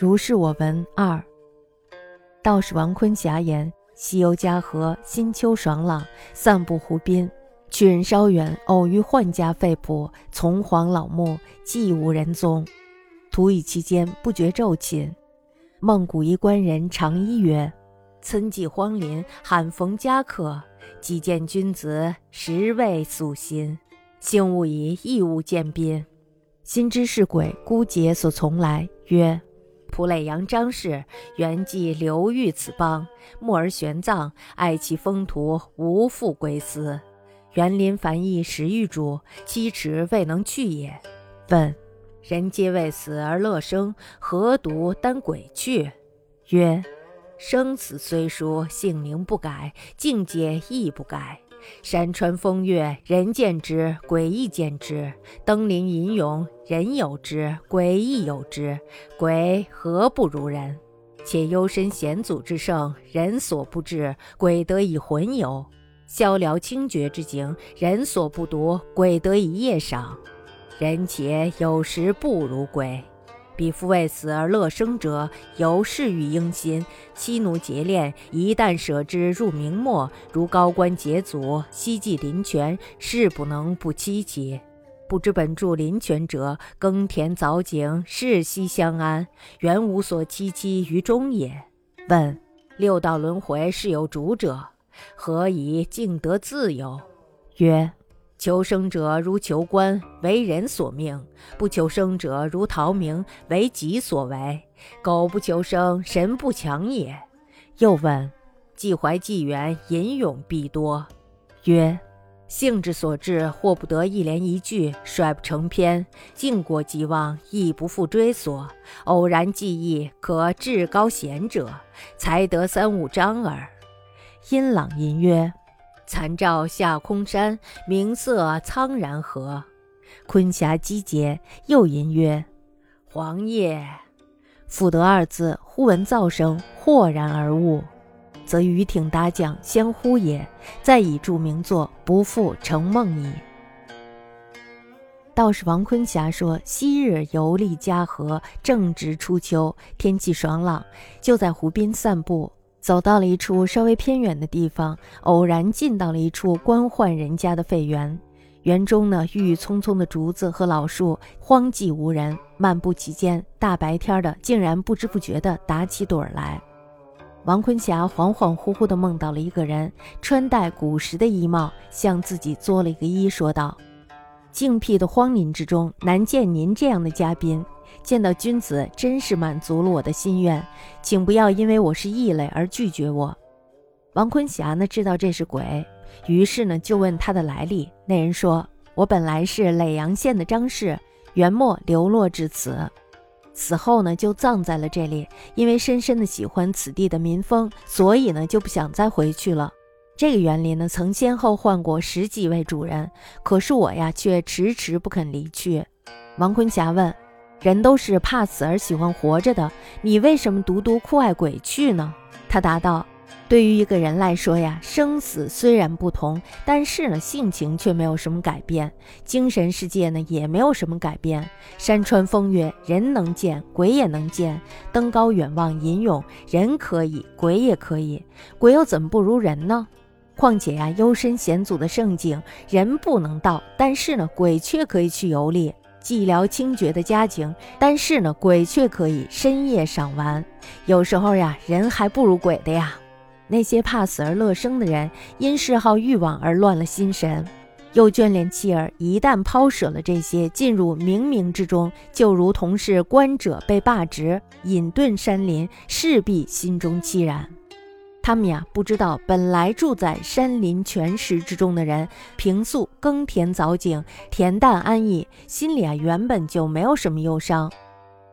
如是我闻。二道士王坤侠言：西游嘉禾，新秋爽朗，散步湖滨。去人稍远，偶遇宦家废仆，丛黄老木，寂无人踪。途语期间，不觉骤寝。梦古一官人长揖曰：“岑寂荒林，罕逢佳客，即见君子，实未素心。幸勿以异物见宾。”心知是鬼，孤结所从来，曰：“蒲藟阳张氏，原寄流寓此邦，暮而玄葬，爱其风土，无复归思。”园林繁邑十余株，七尺未能去也。问：人皆为死而乐生，何独单鬼去？曰：生死虽殊，性宁不改，境界亦不改。山川风月，人见之，鬼亦见之；登临吟咏，人有之，鬼亦有之。鬼何不如人？且幽深险阻之盛，人所不至，鬼得以魂游。逍遥清绝之景，人所不睹，鬼得以夜赏。人且有时不如鬼。彼夫为死而乐生者，犹是欲应心，妻奴结恋，一旦舍之入明末，如高官解祖，希冀林泉，是不能不戚戚。不知本住林泉者，耕田凿井，世息相安，原无所戚戚于中也。问：六道轮回是有主者？何以竟得自由？曰：求生者如求官，为人所命；不求生者如逃命，为己所为。苟不求生，神不强也。又问：既怀既远，吟咏必多。曰：性之所至，或不得一连一句，率不成篇；尽过即忘，亦不复追索。偶然记忆，可至高贤者，才得三五章耳。阴朗吟曰：“残照下空山，明色苍然河。”昆霞击节，又吟曰：“黄叶。”复得二字，忽闻噪声，豁然而悟，则渔艇搭桨相呼也。再以著名作，不复成梦矣。道士王坤霞说：“昔日游历嘉禾，正值初秋，天气爽朗，就在湖边散步。”走到了一处稍微偏远的地方，偶然进到了一处官宦人家的废园。园中呢，郁郁葱葱的竹子和老树，荒寂无人。漫步其间，大白天的，竟然不知不觉地打起盹来。王坤霞恍恍惚惚地梦到了一个人，穿戴古时的衣帽，向自己作了一个揖，说道：“静僻的荒林之中，难见您这样的嘉宾。”见到君子，真是满足了我的心愿，请不要因为我是异类而拒绝我。王坤霞呢，知道这是鬼，于是呢，就问他的来历。那人说：“我本来是耒阳县的张氏，元末流落至此，死后呢，就葬在了这里。因为深深的喜欢此地的民风，所以呢，就不想再回去了。这个园林呢，曾先后换过十几位主人，可是我呀，却迟迟不肯离去。”王坤霞问。人都是怕死而喜欢活着的，你为什么独独酷爱鬼去呢？他答道：“对于一个人来说呀，生死虽然不同，但是呢，性情却没有什么改变，精神世界呢也没有什么改变。山川风月，人能见，鬼也能见；登高远望，吟咏，人可以，鬼也可以。鬼又怎么不如人呢？况且呀，幽深险阻的胜境，人不能到，但是呢，鬼却可以去游历。”寂寥清绝的家庭，但是呢，鬼却可以深夜赏玩。有时候呀，人还不如鬼的呀。那些怕死而乐生的人，因嗜好欲望而乱了心神，又眷恋妻儿，一旦抛舍了这些，进入冥冥之中，就如同是观者被罢职，隐遁山林，势必心中凄然。他们呀，不知道本来住在山林泉石之中的人，平素耕田凿井，恬淡安逸，心里啊原本就没有什么忧伤。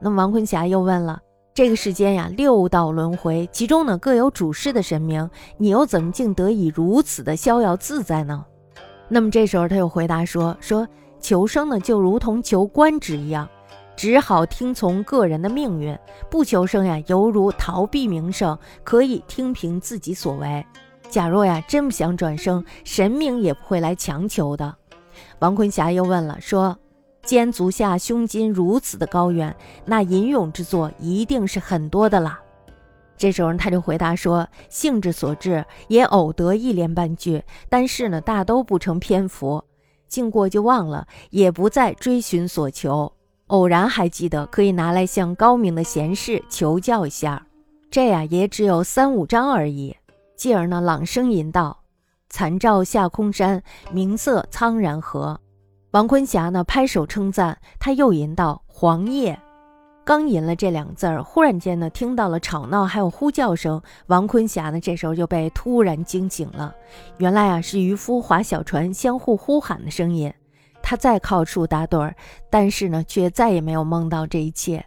那么王坤霞又问了：这个世间呀，六道轮回，其中呢各有主事的神明，你又怎么竟得以如此的逍遥自在呢？那么这时候他又回答说：说求生呢，就如同求官职一样。只好听从个人的命运，不求生呀，犹如逃避名声，可以听凭自己所为。假若呀真不想转生，神明也不会来强求的。王坤霞又问了，说：“既然足下胸襟如此的高远，那吟咏之作一定是很多的啦。这时候他就回答说：“兴之所致，也偶得一连半句，但是呢，大都不成篇幅，经过就忘了，也不再追寻所求。偶然还记得，可以拿来向高明的贤士求教一下。这呀，也只有三五章而已。继而呢，朗声吟道：‘残照下空山，明色苍然河。’王坤霞呢，拍手称赞。他又吟道：‘黄叶。’”刚吟了这两字儿，忽然间呢，听到了吵闹，还有呼叫声。王坤霞呢，这时候就被突然惊醒了。原来啊，是渔夫划小船相互呼喊的声音。他再靠树打盹儿，但是呢，却再也没有梦到这一切。